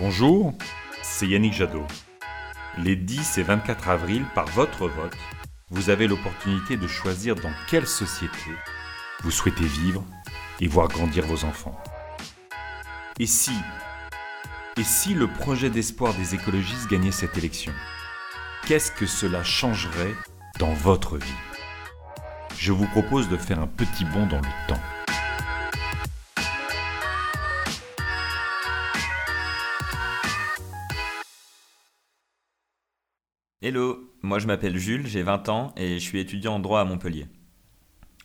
Bonjour, c'est Yannick Jadot. Les 10 et 24 avril, par votre vote, vous avez l'opportunité de choisir dans quelle société vous souhaitez vivre et voir grandir vos enfants. Et si, et si le projet d'espoir des écologistes gagnait cette élection? Qu'est-ce que cela changerait dans votre vie? Je vous propose de faire un petit bond dans le temps. Hello, moi je m'appelle Jules, j'ai 20 ans et je suis étudiant en droit à Montpellier.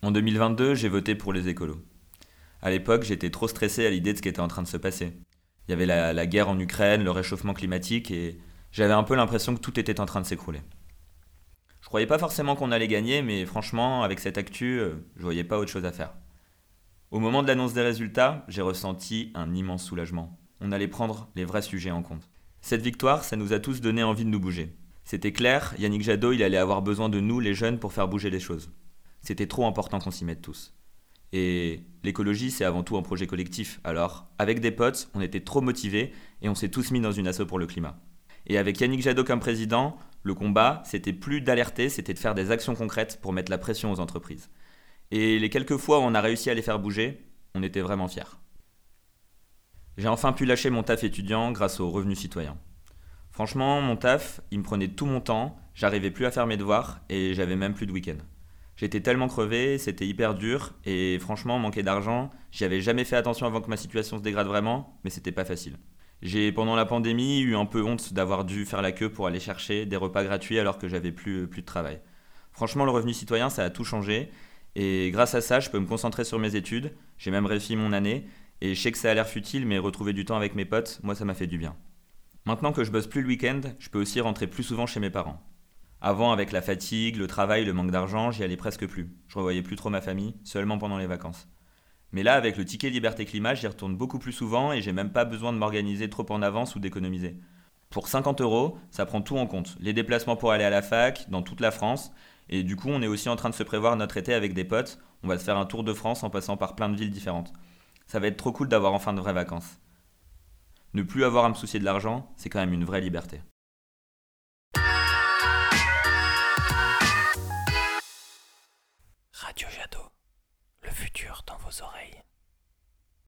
En 2022, j'ai voté pour les écolos. À l'époque, j'étais trop stressé à l'idée de ce qui était en train de se passer. Il y avait la, guerre en Ukraine, le réchauffement climatique et j'avais un peu l'impression que tout était en train de s'écrouler. Je croyais pas forcément qu'on allait gagner, mais franchement, avec cette actu, euh, je voyais pas autre chose à faire. Au moment de l'annonce des résultats, j'ai ressenti un immense soulagement. On allait prendre les vrais sujets en compte. Cette victoire, ça nous a tous donné envie de nous bouger. C'était clair, Yannick Jadot, il allait avoir besoin de nous, les jeunes, pour faire bouger les choses. C'était trop important qu'on s'y mette tous. Et l'écologie, c'est avant tout un projet collectif. Alors, avec des potes, on était trop motivés et on s'est tous mis dans une asso pour le climat. Et avec Yannick Jadot comme président, le combat, c'était plus d'alerter, c'était de faire des actions concrètes pour mettre la pression aux entreprises. Et les quelques fois où on a réussi à les faire bouger, on était vraiment fiers. J'ai enfin pu lâcher mon taf étudiant grâce au revenu citoyen. Franchement, mon taf, il me prenait tout mon temps, j'arrivais plus à faire mes devoirs et j'avais même plus de week-end. J'étais tellement crevé, c'était hyper dur et franchement, manquer d'argent, j'y avais jamais fait attention avant que ma situation se dégrade vraiment, mais c'était pas facile. J'ai pendant la pandémie eu un peu honte d'avoir dû faire la queue pour aller chercher des repas gratuits alors que j'avais plus, plus de travail. Franchement, le revenu citoyen, ça a tout changé et grâce à ça, je peux me concentrer sur mes études. J'ai même réussi mon année et je sais que ça a l'air futile, mais retrouver du temps avec mes potes, moi, ça m'a fait du bien. Maintenant que je bosse plus le week-end, je peux aussi rentrer plus souvent chez mes parents. Avant, avec la fatigue, le travail, le manque d'argent, j'y allais presque plus. Je revoyais plus trop ma famille, seulement pendant les vacances. Mais là, avec le ticket Liberté Climat, j'y retourne beaucoup plus souvent et j'ai même pas besoin de m'organiser trop en avance ou d'économiser. Pour 50 euros, ça prend tout en compte. Les déplacements pour aller à la fac, dans toute la France. Et du coup, on est aussi en train de se prévoir notre été avec des potes. On va se faire un tour de France en passant par plein de villes différentes. Ça va être trop cool d'avoir enfin de vraies vacances. Ne plus avoir à me soucier de l'argent, c'est quand même une vraie liberté. Radio Jadot, le futur dans vos oreilles.